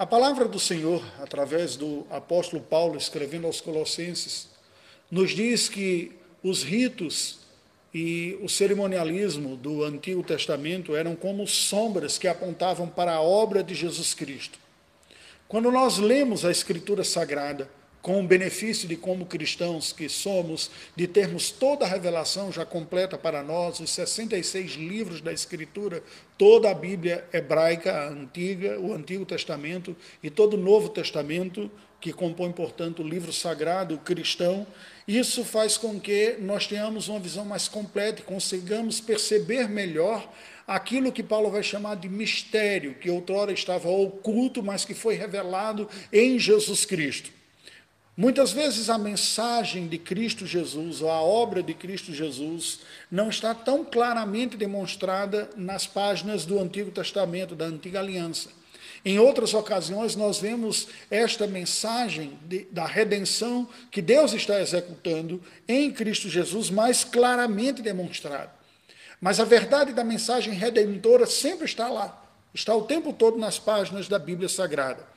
A palavra do Senhor, através do apóstolo Paulo escrevendo aos Colossenses, nos diz que os ritos e o cerimonialismo do Antigo Testamento eram como sombras que apontavam para a obra de Jesus Cristo. Quando nós lemos a Escritura Sagrada, com o benefício de, como cristãos que somos, de termos toda a revelação já completa para nós, os 66 livros da Escritura, toda a Bíblia hebraica, a antiga, o Antigo Testamento e todo o Novo Testamento, que compõe, portanto, o livro sagrado cristão, isso faz com que nós tenhamos uma visão mais completa e consigamos perceber melhor aquilo que Paulo vai chamar de mistério, que outrora estava oculto, mas que foi revelado em Jesus Cristo. Muitas vezes a mensagem de Cristo Jesus, ou a obra de Cristo Jesus, não está tão claramente demonstrada nas páginas do Antigo Testamento, da Antiga Aliança. Em outras ocasiões, nós vemos esta mensagem de, da redenção que Deus está executando em Cristo Jesus mais claramente demonstrada. Mas a verdade da mensagem redentora sempre está lá, está o tempo todo nas páginas da Bíblia Sagrada.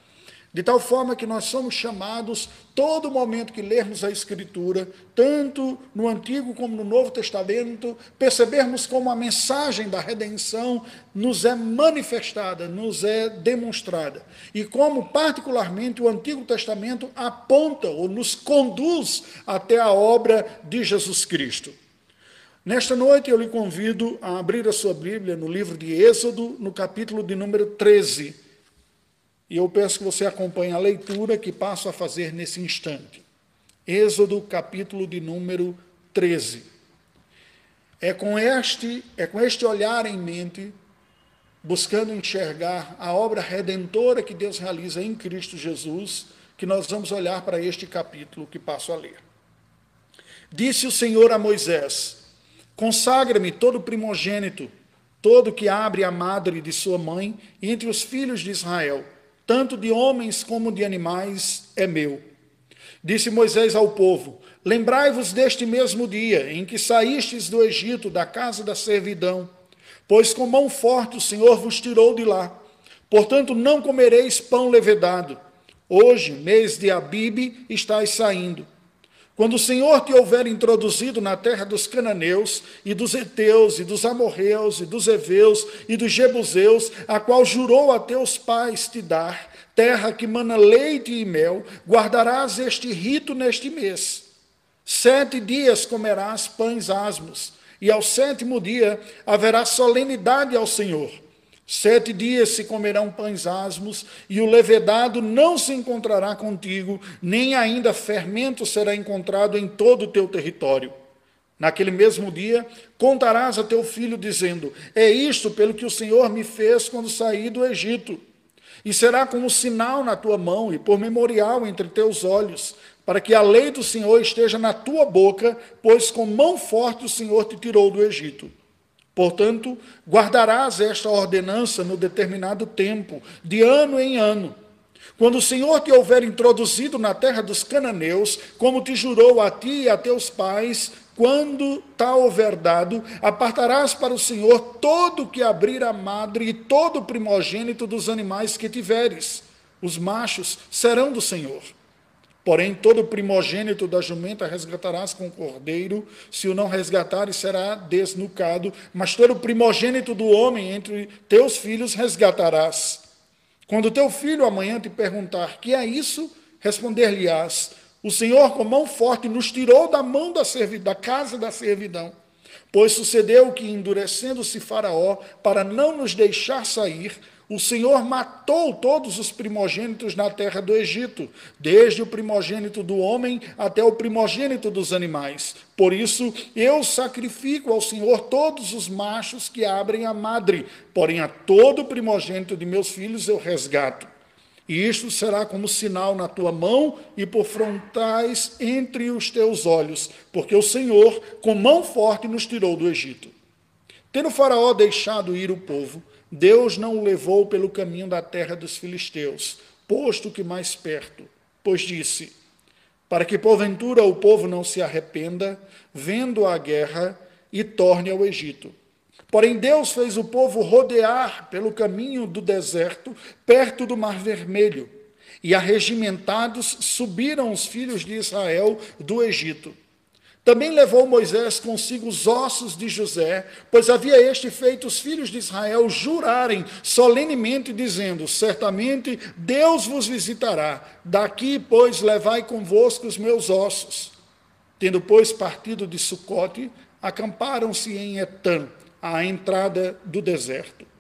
De tal forma que nós somos chamados, todo momento que lermos a Escritura, tanto no Antigo como no Novo Testamento, percebermos como a mensagem da redenção nos é manifestada, nos é demonstrada. E como, particularmente, o Antigo Testamento aponta ou nos conduz até a obra de Jesus Cristo. Nesta noite eu lhe convido a abrir a sua Bíblia no livro de Êxodo, no capítulo de número 13. E eu peço que você acompanhe a leitura que passo a fazer nesse instante. Êxodo, capítulo de número 13. É com este, é com este olhar em mente, buscando enxergar a obra redentora que Deus realiza em Cristo Jesus, que nós vamos olhar para este capítulo que passo a ler. Disse o Senhor a Moisés: Consagra-me todo primogênito, todo que abre a madre de sua mãe, entre os filhos de Israel tanto de homens como de animais, é meu. Disse Moisés ao povo: Lembrai-vos deste mesmo dia em que saístes do Egito, da casa da servidão, pois com mão forte o Senhor vos tirou de lá. Portanto, não comereis pão levedado. Hoje, mês de Abibe, estáis saindo. Quando o Senhor te houver introduzido na terra dos cananeus, e dos heteus, e dos amorreus, e dos heveus, e dos jebuseus, a qual jurou a teus pais te dar, terra que mana leite e mel, guardarás este rito neste mês. Sete dias comerás pães asmos, e ao sétimo dia haverá solenidade ao Senhor Sete dias se comerão pães asmos, e o levedado não se encontrará contigo, nem ainda fermento será encontrado em todo o teu território. Naquele mesmo dia, contarás a teu filho, dizendo: É isto pelo que o Senhor me fez quando saí do Egito. E será como sinal na tua mão e por memorial entre teus olhos, para que a lei do Senhor esteja na tua boca, pois com mão forte o Senhor te tirou do Egito. Portanto, guardarás esta ordenança no determinado tempo, de ano em ano. Quando o Senhor te houver introduzido na terra dos cananeus, como te jurou a ti e a teus pais, quando tal houver dado, apartarás para o Senhor todo o que abrir a madre e todo o primogênito dos animais que tiveres. Os machos serão do Senhor. Porém, todo primogênito da jumenta resgatarás com o cordeiro, se o não resgatares, será desnucado, mas todo primogênito do homem entre teus filhos resgatarás. Quando teu filho amanhã te perguntar: que é isso? Responder-lhe-ás: O Senhor, com mão forte, nos tirou da mão da, da casa da servidão. Pois sucedeu que, endurecendo-se Faraó, para não nos deixar sair, o Senhor matou todos os primogênitos na terra do Egito, desde o primogênito do homem até o primogênito dos animais. Por isso, eu sacrifico ao Senhor todos os machos que abrem a madre, porém a todo primogênito de meus filhos eu resgato. E isto será como sinal na tua mão e por frontais entre os teus olhos, porque o Senhor, com mão forte, nos tirou do Egito. Tendo Faraó deixado ir o povo, Deus não o levou pelo caminho da terra dos filisteus, posto que mais perto, pois disse: Para que porventura o povo não se arrependa, vendo a guerra, e torne ao Egito. Porém, Deus fez o povo rodear pelo caminho do deserto, perto do Mar Vermelho. E arregimentados subiram os filhos de Israel do Egito. Também levou Moisés consigo os ossos de José, pois havia este feito os filhos de Israel jurarem solenemente, dizendo: Certamente Deus vos visitará. Daqui, pois, levai convosco os meus ossos. Tendo, pois, partido de Sucote, acamparam-se em Etã, à entrada do deserto.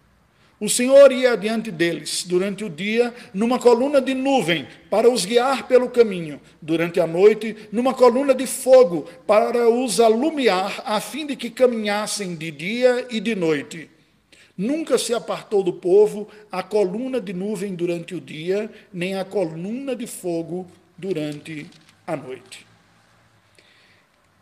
O Senhor ia adiante deles durante o dia numa coluna de nuvem para os guiar pelo caminho, durante a noite numa coluna de fogo para os alumiar, a fim de que caminhassem de dia e de noite. Nunca se apartou do povo a coluna de nuvem durante o dia, nem a coluna de fogo durante a noite.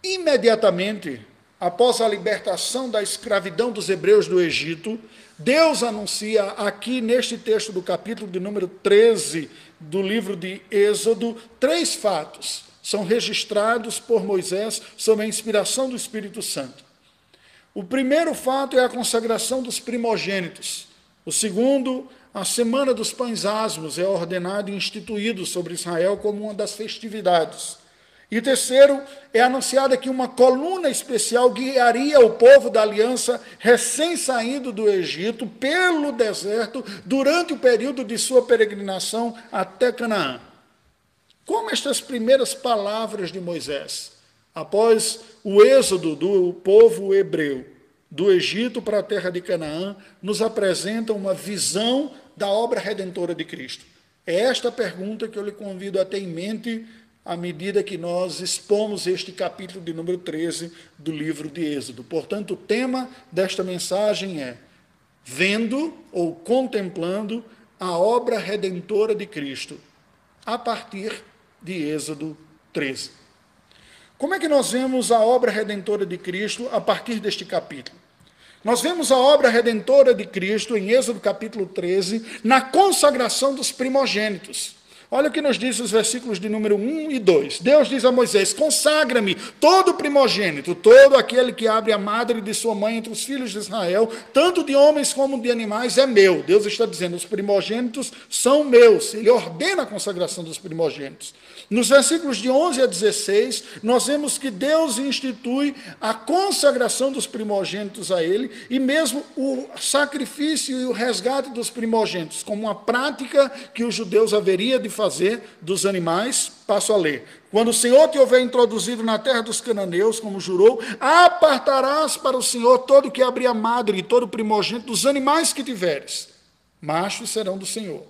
Imediatamente após a libertação da escravidão dos hebreus do Egito, Deus anuncia aqui neste texto do capítulo de número 13 do livro de Êxodo três fatos. São registrados por Moisés sob a inspiração do Espírito Santo. O primeiro fato é a consagração dos primogênitos. O segundo, a Semana dos Pães Asmos é ordenado e instituído sobre Israel como uma das festividades. E o terceiro, é anunciada que uma coluna especial guiaria o povo da aliança recém-saído do Egito pelo deserto durante o período de sua peregrinação até Canaã. Como estas primeiras palavras de Moisés, após o êxodo do povo hebreu do Egito para a terra de Canaã, nos apresentam uma visão da obra redentora de Cristo. É esta pergunta que eu lhe convido a ter em mente à medida que nós expomos este capítulo de número 13 do livro de Êxodo. Portanto, o tema desta mensagem é vendo ou contemplando a obra redentora de Cristo, a partir de Êxodo 13. Como é que nós vemos a obra redentora de Cristo a partir deste capítulo? Nós vemos a obra redentora de Cristo em Êxodo capítulo 13, na consagração dos primogênitos. Olha o que nos diz os versículos de número 1 e 2. Deus diz a Moisés: Consagra-me todo primogênito, todo aquele que abre a madre de sua mãe entre os filhos de Israel, tanto de homens como de animais, é meu. Deus está dizendo: os primogênitos são meus. Ele ordena a consagração dos primogênitos. Nos versículos de 11 a 16, nós vemos que Deus institui a consagração dos primogênitos a Ele e mesmo o sacrifício e o resgate dos primogênitos, como uma prática que os judeus haveria de fazer dos animais. Passo a ler. Quando o Senhor te houver introduzido na terra dos cananeus, como jurou, apartarás para o Senhor todo o que abrir a madre e todo o primogênito dos animais que tiveres. Machos serão do Senhor.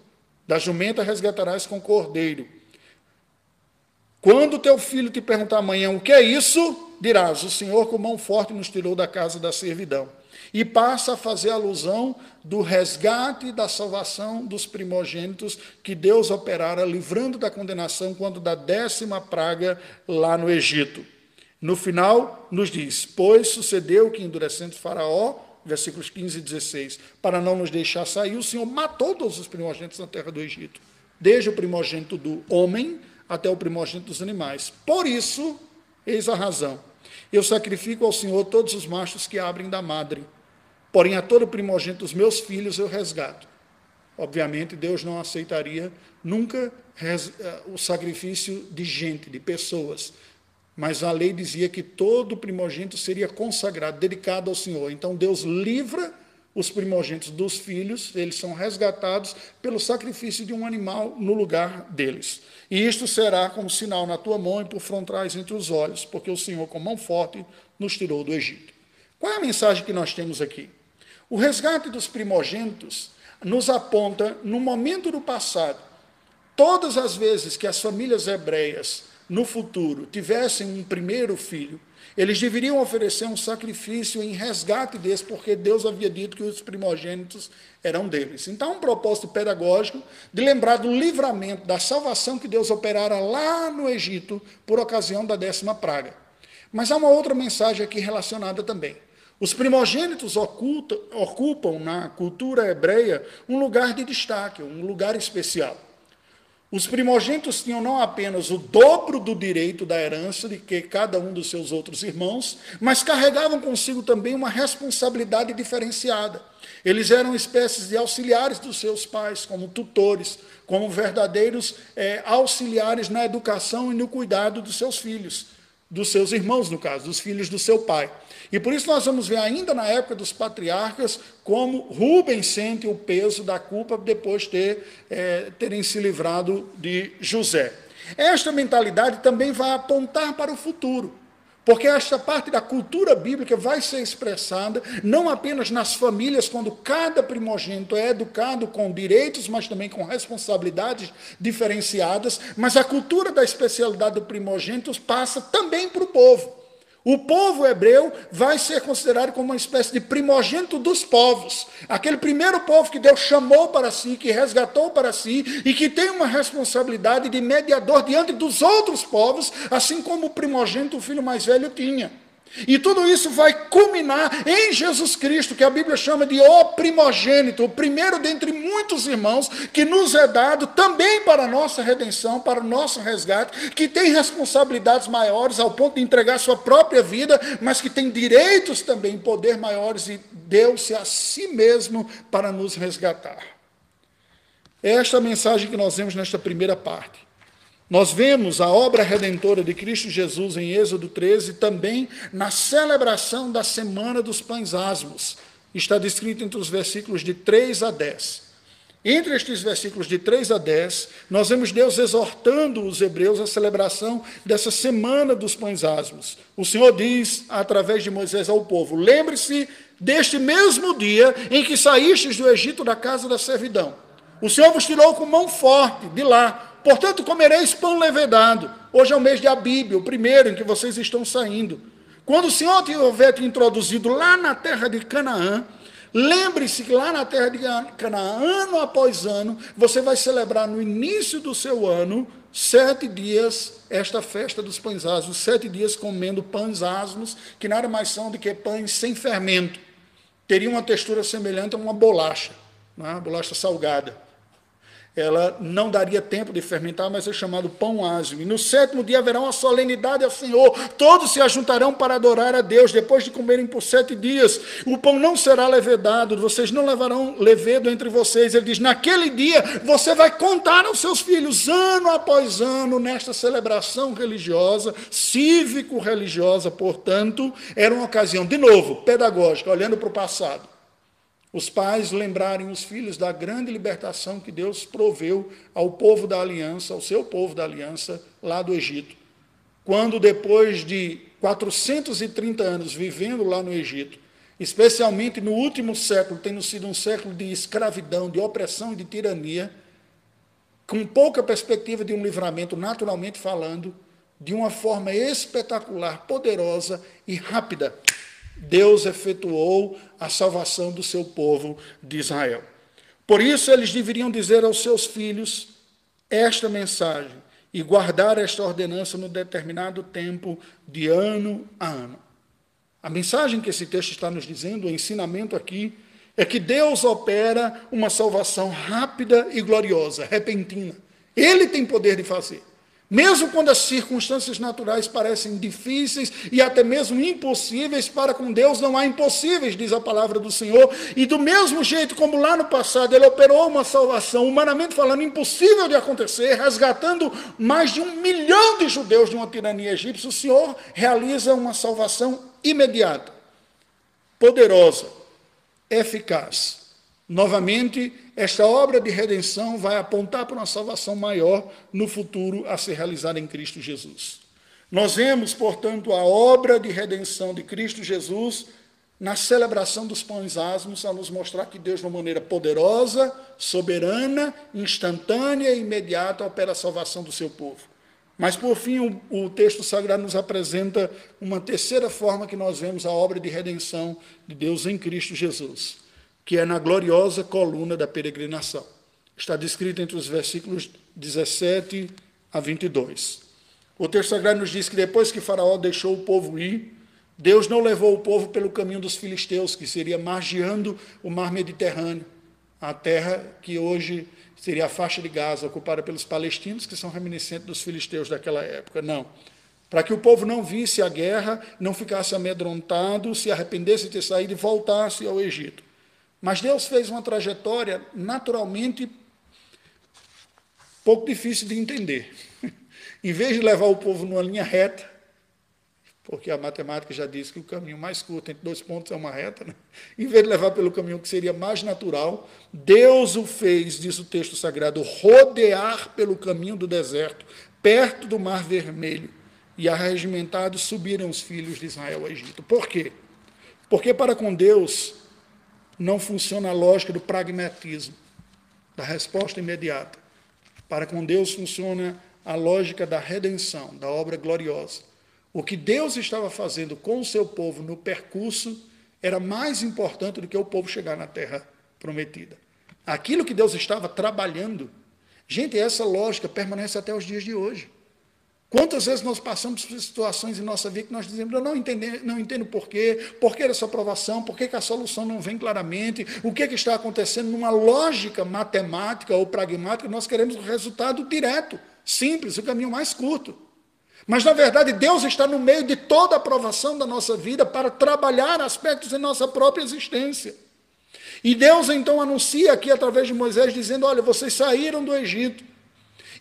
Da jumenta resgatarás com cordeiro quando teu filho te perguntar amanhã o que é isso, dirás: O Senhor com mão forte nos tirou da casa da servidão. E passa a fazer alusão do resgate e da salvação dos primogênitos que Deus operara, livrando da condenação quando da décima praga lá no Egito. No final, nos diz: Pois sucedeu que, endurecendo Faraó, versículos 15 e 16, para não nos deixar sair, o Senhor matou todos os primogênitos na terra do Egito, desde o primogênito do homem até o primogênito dos animais. Por isso, eis a razão. Eu sacrifico ao Senhor todos os machos que abrem da madre, porém a todo primogênito dos meus filhos eu resgato. Obviamente, Deus não aceitaria nunca eh, o sacrifício de gente, de pessoas, mas a lei dizia que todo primogênito seria consagrado, dedicado ao Senhor. Então Deus livra os primogênitos dos filhos, eles são resgatados pelo sacrifício de um animal no lugar deles. E isto será como sinal na tua mão e por frontais entre os olhos, porque o Senhor, com mão forte, nos tirou do Egito. Qual é a mensagem que nós temos aqui? O resgate dos primogênitos nos aponta, no momento do passado, todas as vezes que as famílias hebreias, no futuro, tivessem um primeiro filho, eles deveriam oferecer um sacrifício em resgate desse, porque Deus havia dito que os primogênitos eram deles. Então, um propósito pedagógico de lembrar do livramento, da salvação que Deus operara lá no Egito por ocasião da décima praga. Mas há uma outra mensagem aqui relacionada também. Os primogênitos oculta, ocupam na cultura hebreia um lugar de destaque, um lugar especial. Os primogênitos tinham não apenas o dobro do direito da herança de que cada um dos seus outros irmãos, mas carregavam consigo também uma responsabilidade diferenciada. Eles eram espécies de auxiliares dos seus pais, como tutores, como verdadeiros é, auxiliares na educação e no cuidado dos seus filhos, dos seus irmãos, no caso, dos filhos do seu pai. E por isso nós vamos ver ainda na época dos patriarcas como Rubens sente o peso da culpa depois de ter, é, terem se livrado de José. Esta mentalidade também vai apontar para o futuro. Porque esta parte da cultura bíblica vai ser expressada não apenas nas famílias, quando cada primogênito é educado com direitos, mas também com responsabilidades diferenciadas, mas a cultura da especialidade do primogênito passa também para o povo. O povo hebreu vai ser considerado como uma espécie de primogênito dos povos. Aquele primeiro povo que Deus chamou para si, que resgatou para si e que tem uma responsabilidade de mediador diante dos outros povos, assim como o primogênito, o filho mais velho, tinha. E tudo isso vai culminar em Jesus Cristo, que a Bíblia chama de o primogênito, o primeiro dentre muitos irmãos, que nos é dado também para a nossa redenção, para o nosso resgate, que tem responsabilidades maiores ao ponto de entregar sua própria vida, mas que tem direitos também, poder maiores, e deu-se a si mesmo para nos resgatar. É esta mensagem que nós vemos nesta primeira parte. Nós vemos a obra redentora de Cristo Jesus em Êxodo 13 também na celebração da Semana dos Pães Asmos. Está descrito entre os versículos de 3 a 10. Entre estes versículos de 3 a 10, nós vemos Deus exortando os hebreus à celebração dessa Semana dos Pães Asmos. O Senhor diz, através de Moisés ao povo: Lembre-se deste mesmo dia em que saístes do Egito da casa da servidão. O Senhor vos tirou com mão forte de lá Portanto, comereis pão levedado. Hoje é o mês de Abíbia, o primeiro em que vocês estão saindo. Quando o Senhor tiver te introduzido lá na terra de Canaã, lembre-se que lá na terra de Canaã, ano após ano, você vai celebrar no início do seu ano, sete dias, esta festa dos pães asmos, sete dias comendo pães asmos, que nada mais são do que pães sem fermento. Teria uma textura semelhante a uma bolacha, uma é? bolacha salgada ela não daria tempo de fermentar, mas é chamado pão ázimo. E no sétimo dia haverá uma solenidade ao Senhor. Todos se ajuntarão para adorar a Deus, depois de comerem por sete dias. O pão não será levedado, vocês não levarão levedo entre vocês. Ele diz: naquele dia você vai contar aos seus filhos, ano após ano, nesta celebração religiosa, cívico-religiosa, portanto, era uma ocasião, de novo, pedagógica, olhando para o passado os pais lembrarem os filhos da grande libertação que Deus proveu ao povo da aliança, ao seu povo da aliança lá do Egito. Quando depois de 430 anos vivendo lá no Egito, especialmente no último século, tendo sido um século de escravidão, de opressão e de tirania, com pouca perspectiva de um livramento, naturalmente falando, de uma forma espetacular, poderosa e rápida, Deus efetuou a salvação do seu povo de Israel. Por isso, eles deveriam dizer aos seus filhos esta mensagem e guardar esta ordenança no determinado tempo, de ano a ano. A mensagem que esse texto está nos dizendo, o ensinamento aqui, é que Deus opera uma salvação rápida e gloriosa, repentina. Ele tem poder de fazer. Mesmo quando as circunstâncias naturais parecem difíceis e até mesmo impossíveis, para com Deus não há impossíveis, diz a palavra do Senhor. E do mesmo jeito como lá no passado ele operou uma salvação, humanamente falando, impossível de acontecer, resgatando mais de um milhão de judeus de uma tirania egípcia, o Senhor realiza uma salvação imediata, poderosa, eficaz. Novamente, esta obra de redenção vai apontar para uma salvação maior no futuro a ser realizada em Cristo Jesus. Nós vemos, portanto, a obra de redenção de Cristo Jesus na celebração dos pães asmos, a nos mostrar que Deus, de uma maneira poderosa, soberana, instantânea e imediata, opera a salvação do seu povo. Mas, por fim, o, o, texto sagrado nos apresenta uma terceira forma que nós vemos a obra de redenção de Deus em Cristo Jesus que é na gloriosa coluna da peregrinação. Está descrito entre os versículos 17 a 22. O texto sagrado nos diz que depois que Faraó deixou o povo ir, Deus não levou o povo pelo caminho dos filisteus, que seria margeando o mar Mediterrâneo. a terra que hoje seria a faixa de Gaza, ocupada pelos palestinos, que são reminiscentes dos filisteus daquela época. Não. Para que o povo não visse a guerra, não ficasse amedrontado, se arrependesse de ter saído e voltasse ao Egito. Mas Deus fez uma trajetória naturalmente pouco difícil de entender. em vez de levar o povo numa linha reta, porque a matemática já diz que o caminho mais curto entre dois pontos é uma reta, né? em vez de levar pelo caminho que seria mais natural, Deus o fez, diz o texto sagrado, rodear pelo caminho do deserto, perto do Mar Vermelho, e arregimentados subiram os filhos de Israel ao Egito. Por quê? Porque para com Deus não funciona a lógica do pragmatismo, da resposta imediata. Para com Deus funciona a lógica da redenção, da obra gloriosa. O que Deus estava fazendo com o seu povo no percurso era mais importante do que o povo chegar na terra prometida. Aquilo que Deus estava trabalhando, gente, essa lógica permanece até os dias de hoje. Quantas vezes nós passamos por situações em nossa vida que nós dizemos, eu não entendo, não entendo por quê, por que essa aprovação, por que, a solução não vem claramente, o que, que está acontecendo numa lógica matemática ou pragmática, nós queremos o resultado direto, simples, o caminho mais curto. Mas, na verdade, Deus está no meio de toda a aprovação da nossa vida para trabalhar aspectos em nossa própria existência. E Deus então anuncia aqui através de Moisés, dizendo: Olha, vocês saíram do Egito,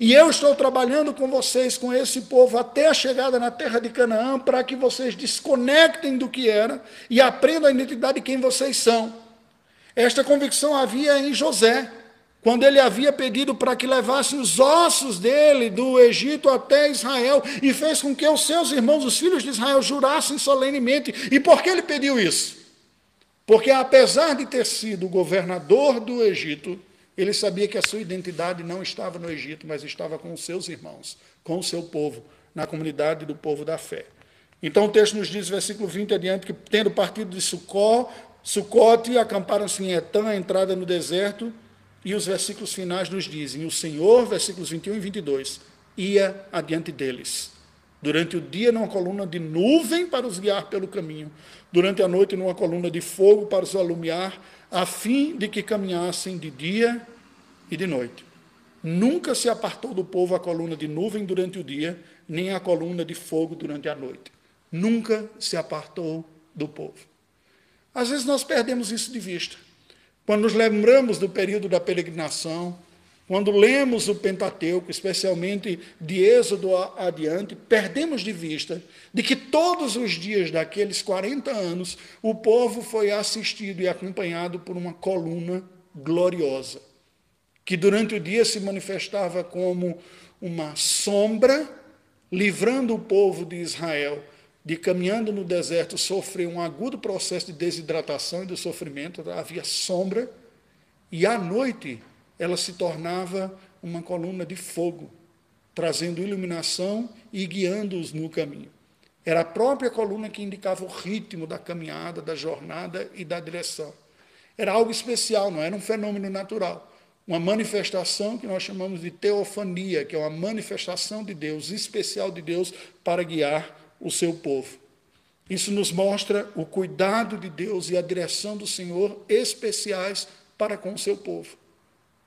e eu estou trabalhando com vocês, com esse povo, até a chegada na terra de Canaã, para que vocês desconectem do que era e aprendam a identidade de quem vocês são. Esta convicção havia em José quando ele havia pedido para que levassem os ossos dele do Egito até Israel, e fez com que os seus irmãos, os filhos de Israel, jurassem solenemente. E por que ele pediu isso? Porque, apesar de ter sido governador do Egito, ele sabia que a sua identidade não estava no Egito, mas estava com os seus irmãos, com o seu povo, na comunidade do povo da fé. Então o texto nos diz, versículo 20 adiante, que tendo partido de Sucó, Sucote, acamparam-se em Etã, a entrada no deserto, e os versículos finais nos dizem: O Senhor, versículos 21 e 22, ia adiante deles. Durante o dia, numa coluna de nuvem para os guiar pelo caminho. Durante a noite, numa coluna de fogo para os alumiar, a fim de que caminhassem de dia e de noite. Nunca se apartou do povo a coluna de nuvem durante o dia, nem a coluna de fogo durante a noite. Nunca se apartou do povo. Às vezes nós perdemos isso de vista. Quando nos lembramos do período da peregrinação, quando lemos o Pentateuco, especialmente de Êxodo adiante, perdemos de vista de que todos os dias daqueles 40 anos o povo foi assistido e acompanhado por uma coluna gloriosa, que durante o dia se manifestava como uma sombra, livrando o povo de Israel de caminhando no deserto sofrer um agudo processo de desidratação e de sofrimento, havia sombra, e à noite ela se tornava uma coluna de fogo, trazendo iluminação e guiando-os no caminho. Era a própria coluna que indicava o ritmo da caminhada, da jornada e da direção. Era algo especial, não era um fenômeno natural. Uma manifestação que nós chamamos de teofania, que é uma manifestação de Deus, especial de Deus, para guiar o seu povo. Isso nos mostra o cuidado de Deus e a direção do Senhor especiais para com o seu povo.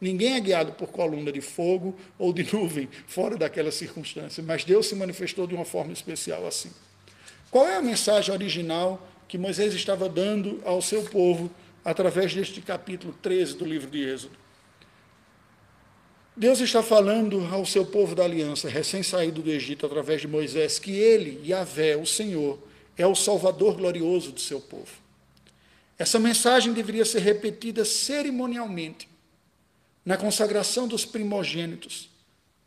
Ninguém é guiado por coluna de fogo ou de nuvem fora daquela circunstância, mas Deus se manifestou de uma forma especial assim. Qual é a mensagem original que Moisés estava dando ao seu povo através deste capítulo 13 do livro de Êxodo? Deus está falando ao seu povo da aliança, recém-saído do Egito, através de Moisés, que ele, Yahvé, o Senhor, é o Salvador glorioso do seu povo. Essa mensagem deveria ser repetida cerimonialmente, na consagração dos primogênitos,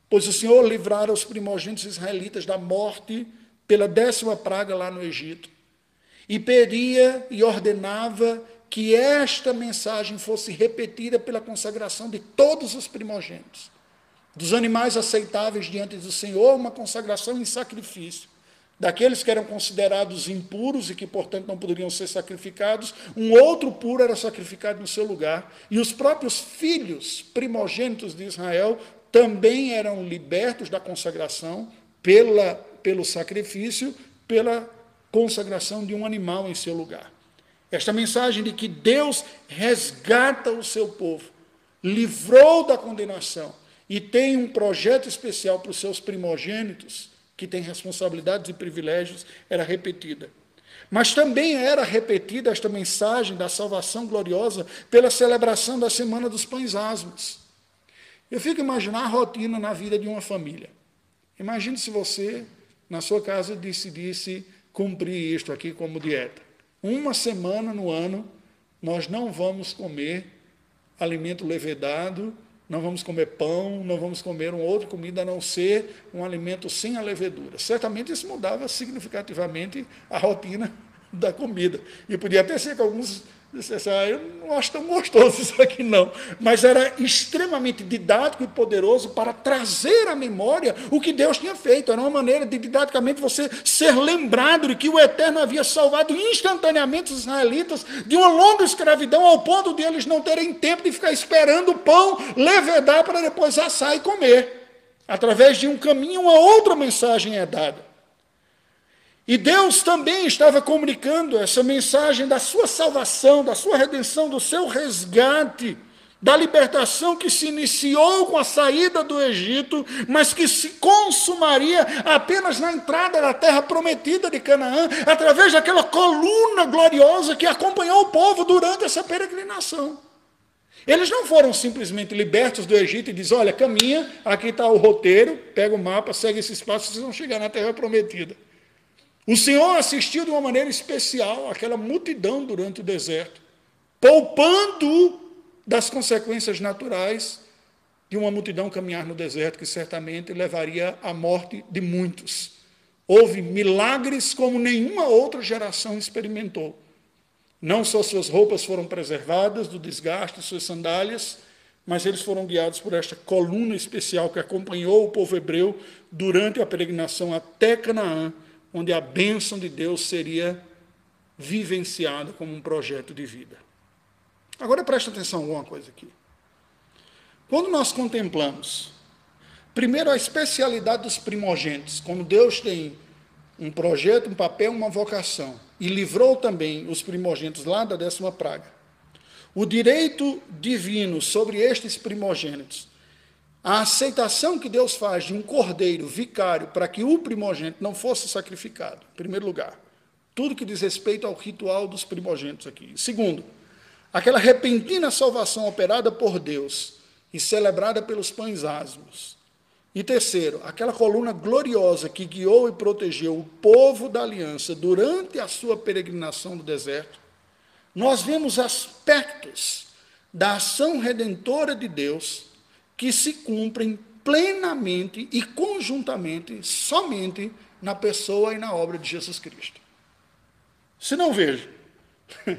pois o Senhor livrara os primogênitos israelitas da morte pela décima praga lá no Egito, e pedia e ordenava que esta mensagem fosse repetida pela consagração de todos os primogênitos, dos animais aceitáveis diante do Senhor, uma consagração em sacrifício, daqueles que eram considerados impuros e que, portanto, não poderiam ser sacrificados, um outro puro era sacrificado no seu lugar, e os próprios filhos primogênitos de Israel também eram libertos da consagração pela, pelo sacrifício, pela consagração de um animal em seu lugar. Esta mensagem de que Deus resgata o seu povo livrou da condenação e tem um projeto especial para os seus primogênitos, que têm responsabilidades e privilégios, era repetida. Mas também era repetida esta mensagem da salvação gloriosa pela celebração da Semana dos Pães Asmos. Eu fico imaginando a rotina na vida de uma família. Imagine se você, na sua casa, decidisse cumprir isto aqui como dieta. Uma semana no ano, nós não vamos comer alimento levedado, não vamos comer pão, não vamos comer uma outra comida a não ser um alimento sem a levedura. Certamente isso mudava significativamente a rotina da comida. E podia até ser que alguns dissessem, ah, eu não acho tão gostoso isso aqui não. Mas era extremamente didático e poderoso para trazer à memória o que Deus tinha feito. Era uma maneira de didaticamente você ser lembrado de que o Eterno havia salvado instantaneamente os israelitas de uma longa escravidão ao ponto de eles não terem tempo de ficar esperando o pão levedar para depois assar e comer. Através de um caminho, uma outra mensagem é dada. E Deus também estava comunicando essa mensagem da sua salvação, da sua redenção, do seu resgate, da libertação que se iniciou com a saída do Egito, mas que se consumaria apenas na entrada da terra prometida de Canaã, através daquela coluna gloriosa que acompanhou o povo durante essa peregrinação. Eles não foram simplesmente libertos do Egito e dizem: olha, caminha, aqui está o roteiro, pega o mapa, segue esse espaço, vocês vão chegar na terra prometida. O Senhor assistiu de uma maneira especial aquela multidão durante o deserto, poupando das consequências naturais de uma multidão caminhar no deserto, que certamente levaria à morte de muitos. Houve milagres como nenhuma outra geração experimentou. Não só suas roupas foram preservadas do desgaste, suas sandálias, mas eles foram guiados por esta coluna especial que acompanhou o povo hebreu durante a peregrinação até Canaã onde a bênção de Deus seria vivenciada como um projeto de vida. Agora preste atenção a alguma coisa aqui. Quando nós contemplamos, primeiro, a especialidade dos primogênitos, como Deus tem um projeto, um papel, uma vocação, e livrou também os primogênitos lá da décima praga. O direito divino sobre estes primogênitos a aceitação que Deus faz de um cordeiro vicário para que o primogênito não fosse sacrificado, em primeiro lugar. Tudo que diz respeito ao ritual dos primogênitos aqui. Segundo, aquela repentina salvação operada por Deus e celebrada pelos pães asmos. E terceiro, aquela coluna gloriosa que guiou e protegeu o povo da aliança durante a sua peregrinação no deserto. Nós vemos aspectos da ação redentora de Deus que se cumprem plenamente e conjuntamente somente na pessoa e na obra de Jesus Cristo. Se não veja,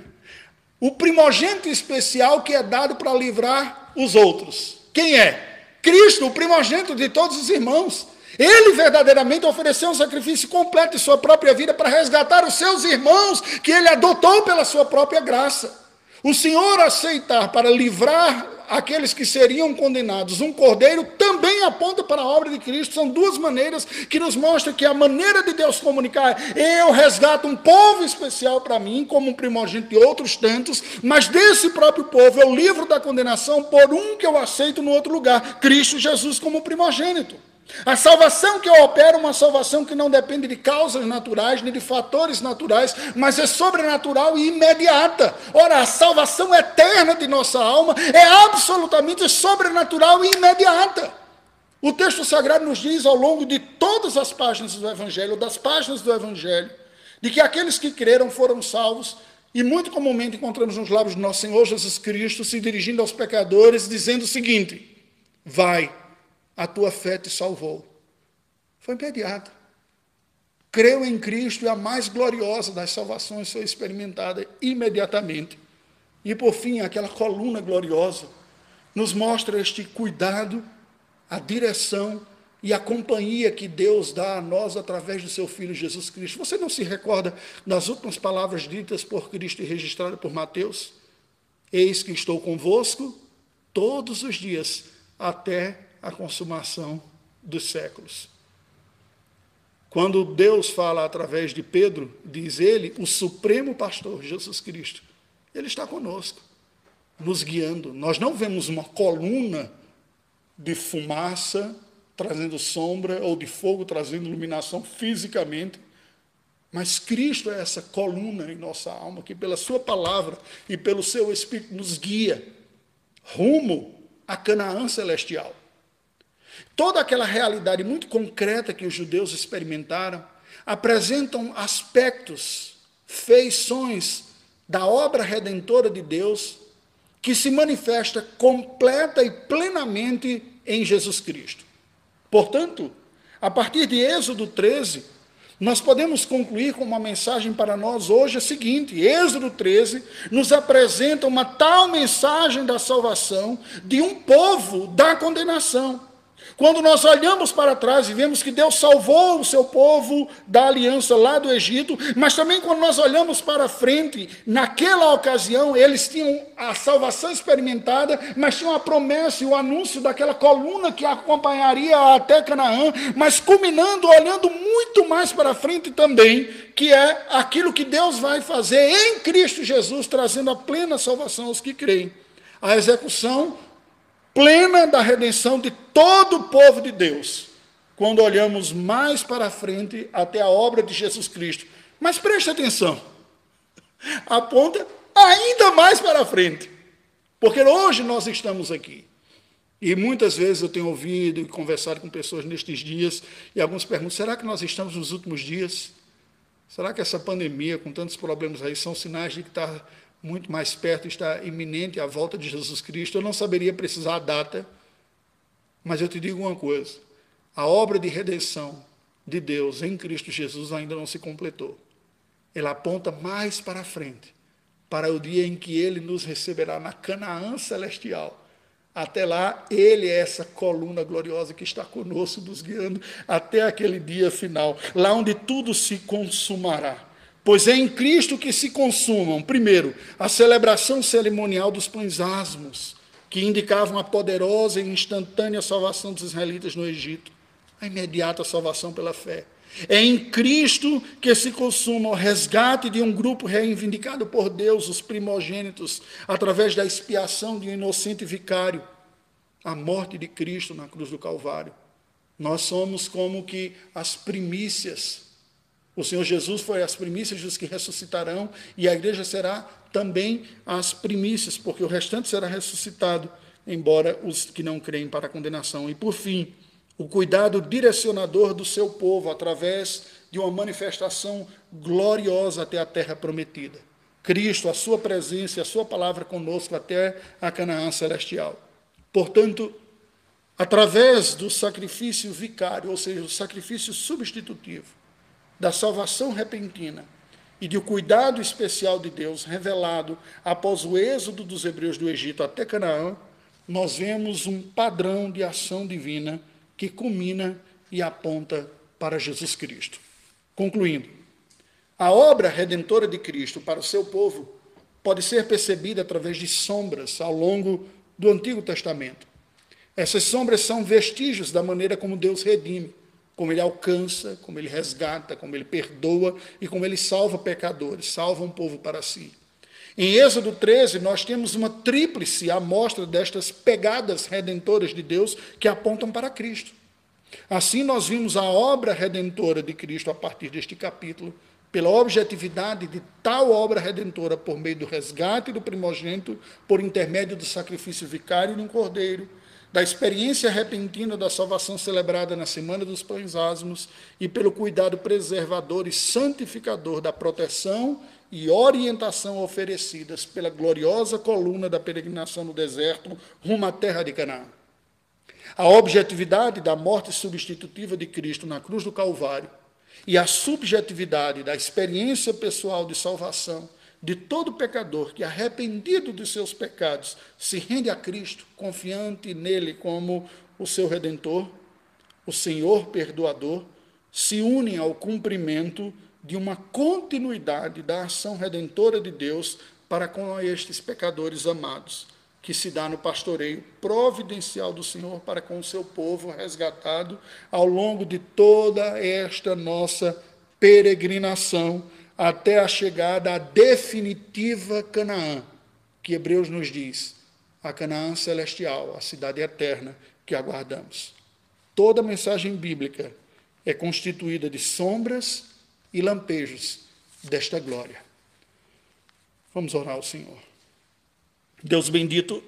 o primogênito especial que é dado para livrar os outros. Quem é? Cristo, o primogênito de todos os irmãos. Ele verdadeiramente ofereceu um sacrifício completo de sua própria vida para resgatar os seus irmãos, que ele adotou pela sua própria graça. O Senhor aceitar para livrar aqueles que seriam condenados, um cordeiro, também aponta para a obra de Cristo. São duas maneiras que nos mostram que a maneira de Deus comunicar, eu resgato um povo especial para mim, como um primogênito de outros tantos, mas desse próprio povo eu livro da condenação por um que eu aceito no outro lugar, Cristo Jesus como primogênito. A salvação que eu opero é uma salvação que não depende de causas naturais, nem de fatores naturais, mas é sobrenatural e imediata. Ora, a salvação eterna de nossa alma é absolutamente sobrenatural e imediata. O texto sagrado nos diz ao longo de todas as páginas do Evangelho, das páginas do Evangelho, de que aqueles que creram foram salvos, e muito comumente encontramos nos lábios do nosso Senhor Jesus Cristo se dirigindo aos pecadores, dizendo o seguinte: Vai a tua fé te salvou. Foi imediato. Creu em Cristo e a mais gloriosa das salvações foi experimentada imediatamente. E por fim, aquela coluna gloriosa nos mostra este cuidado, a direção e a companhia que Deus dá a nós através do seu Filho Jesus Cristo. Você não se recorda das últimas palavras ditas por Cristo e registradas por Mateus? Eis que estou convosco todos os dias até a consumação dos séculos. Quando Deus fala através de Pedro, diz ele, o supremo pastor, Jesus Cristo, ele está conosco. nos guiando. Nós não vemos uma coluna de fumaça trazendo sombra ou de fogo trazendo iluminação fisicamente, mas Cristo é essa coluna em nossa alma que pela sua palavra e pelo seu espírito nos guia rumo a Canaã celestial. Toda aquela realidade muito concreta que os judeus experimentaram apresentam aspectos, feições da obra redentora de Deus que se manifesta completa e plenamente em Jesus Cristo. Portanto, a partir de Êxodo 13, nós podemos concluir com uma mensagem para nós hoje a seguinte: Êxodo 13 nos apresenta uma tal mensagem da salvação de um povo da condenação. Quando nós olhamos para trás e vemos que Deus salvou o seu povo da aliança lá do Egito, mas também quando nós olhamos para frente, naquela ocasião eles tinham a salvação experimentada, mas tinham a promessa e o anúncio daquela coluna que acompanharia até Canaã, mas culminando, olhando muito mais para frente também, que é aquilo que Deus vai fazer em Cristo Jesus, trazendo a plena salvação aos que creem. A execução plena da redenção de todo o povo de Deus, quando olhamos mais para frente até a obra de Jesus Cristo. Mas preste atenção, aponta ainda mais para frente, porque hoje nós estamos aqui. E muitas vezes eu tenho ouvido e conversado com pessoas nestes dias, e alguns perguntam: será que nós estamos nos últimos dias? Será que essa pandemia, com tantos problemas aí, são sinais de que está muito mais perto, está iminente a volta de Jesus Cristo. Eu não saberia precisar a data, mas eu te digo uma coisa: a obra de redenção de Deus em Cristo Jesus ainda não se completou. Ela aponta mais para frente, para o dia em que ele nos receberá na Canaã celestial. Até lá, ele é essa coluna gloriosa que está conosco, nos guiando até aquele dia final, lá onde tudo se consumará. Pois é em Cristo que se consumam, primeiro, a celebração cerimonial dos pães asmos, que indicavam a poderosa e instantânea salvação dos israelitas no Egito, a imediata salvação pela fé. É em Cristo que se consuma o resgate de um grupo reivindicado por Deus, os primogênitos, através da expiação de um inocente vicário, a morte de Cristo na cruz do Calvário. Nós somos como que as primícias o Senhor Jesus foi as primícias dos que ressuscitarão, e a igreja será também as primícias, porque o restante será ressuscitado, embora os que não creem para a condenação. E por fim, o cuidado direcionador do seu povo através de uma manifestação gloriosa até a terra prometida. Cristo, a sua presença e a sua palavra conosco até a Canaã celestial. Portanto, através do sacrifício vicário, ou seja, o sacrifício substitutivo, da salvação repentina e do cuidado especial de Deus revelado após o êxodo dos hebreus do Egito até Canaã, nós vemos um padrão de ação divina que culmina e aponta para Jesus Cristo. Concluindo, a obra redentora de Cristo para o seu povo pode ser percebida através de sombras ao longo do Antigo Testamento. Essas sombras são vestígios da maneira como Deus redime como ele alcança, como ele resgata, como ele perdoa e como ele salva pecadores, salva um povo para si. Em Êxodo 13, nós temos uma tríplice amostra destas pegadas redentoras de Deus que apontam para Cristo. Assim, nós vimos a obra redentora de Cristo a partir deste capítulo, pela objetividade de tal obra redentora por meio do resgate do primogênito, por intermédio do sacrifício vicário de um cordeiro, da experiência repentina da salvação celebrada na Semana dos Pães Asmos e pelo cuidado preservador e santificador da proteção e orientação oferecidas pela gloriosa coluna da peregrinação no deserto rumo à terra de Canaã. A objetividade da morte substitutiva de Cristo na cruz do Calvário e a subjetividade da experiência pessoal de salvação de todo pecador que, arrependido dos seus pecados, se rende a Cristo, confiante nele como o seu redentor, o Senhor perdoador, se unem ao cumprimento de uma continuidade da ação redentora de Deus para com estes pecadores amados, que se dá no pastoreio providencial do Senhor para com o seu povo resgatado ao longo de toda esta nossa peregrinação até a chegada à definitiva Canaã, que Hebreus nos diz, a Canaã celestial, a cidade eterna que aguardamos. Toda mensagem bíblica é constituída de sombras e lampejos desta glória. Vamos orar ao Senhor. Deus bendito,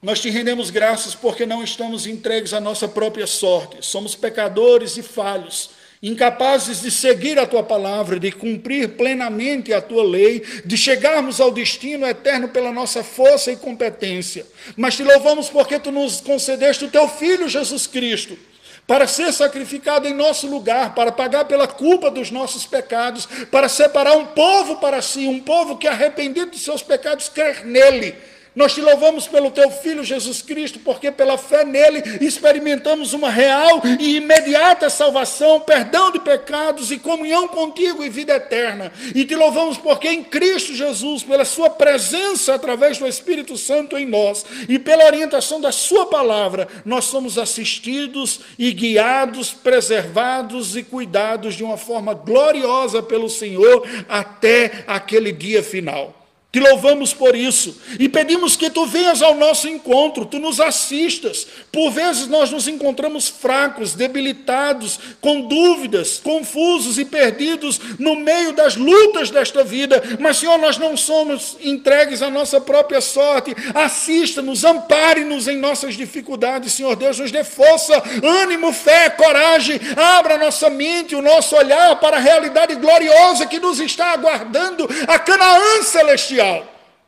nós te rendemos graças porque não estamos entregues à nossa própria sorte. Somos pecadores e falhos, incapazes de seguir a tua palavra, de cumprir plenamente a tua lei, de chegarmos ao destino eterno pela nossa força e competência. Mas te louvamos porque tu nos concedeste o teu filho Jesus Cristo para ser sacrificado em nosso lugar, para pagar pela culpa dos nossos pecados, para separar um povo para si, um povo que arrependido de seus pecados quer nele nós te louvamos pelo teu Filho Jesus Cristo, porque pela fé nele experimentamos uma real e imediata salvação, perdão de pecados e comunhão contigo e vida eterna. E te louvamos porque em Cristo Jesus, pela Sua presença através do Espírito Santo em nós e pela orientação da Sua palavra, nós somos assistidos e guiados, preservados e cuidados de uma forma gloriosa pelo Senhor até aquele dia final. Te louvamos por isso e pedimos que tu venhas ao nosso encontro, tu nos assistas. Por vezes nós nos encontramos fracos, debilitados, com dúvidas, confusos e perdidos no meio das lutas desta vida, mas, Senhor, nós não somos entregues à nossa própria sorte. Assista-nos, ampare-nos em nossas dificuldades, Senhor Deus, nos dê força, ânimo, fé, coragem. Abra nossa mente, o nosso olhar para a realidade gloriosa que nos está aguardando, a Canaã celestial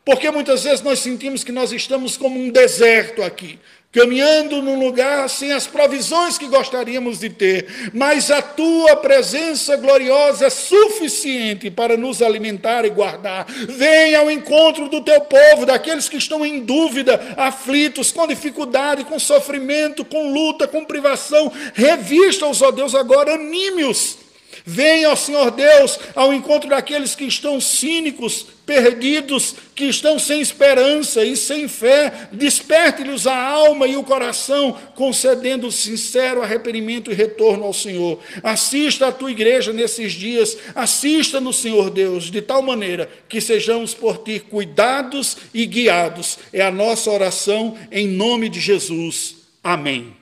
porque muitas vezes nós sentimos que nós estamos como um deserto aqui, caminhando num lugar sem as provisões que gostaríamos de ter, mas a tua presença gloriosa é suficiente para nos alimentar e guardar. Venha ao encontro do teu povo, daqueles que estão em dúvida, aflitos, com dificuldade, com sofrimento, com luta, com privação. Revista-os, ó Deus, agora, anime-os Venha, ó Senhor Deus, ao encontro daqueles que estão cínicos, perdidos, que estão sem esperança e sem fé. Desperte-lhes a alma e o coração, concedendo sincero arrependimento e retorno ao Senhor. Assista a tua igreja nesses dias, assista-nos, Senhor Deus, de tal maneira que sejamos por ti cuidados e guiados. É a nossa oração em nome de Jesus. Amém.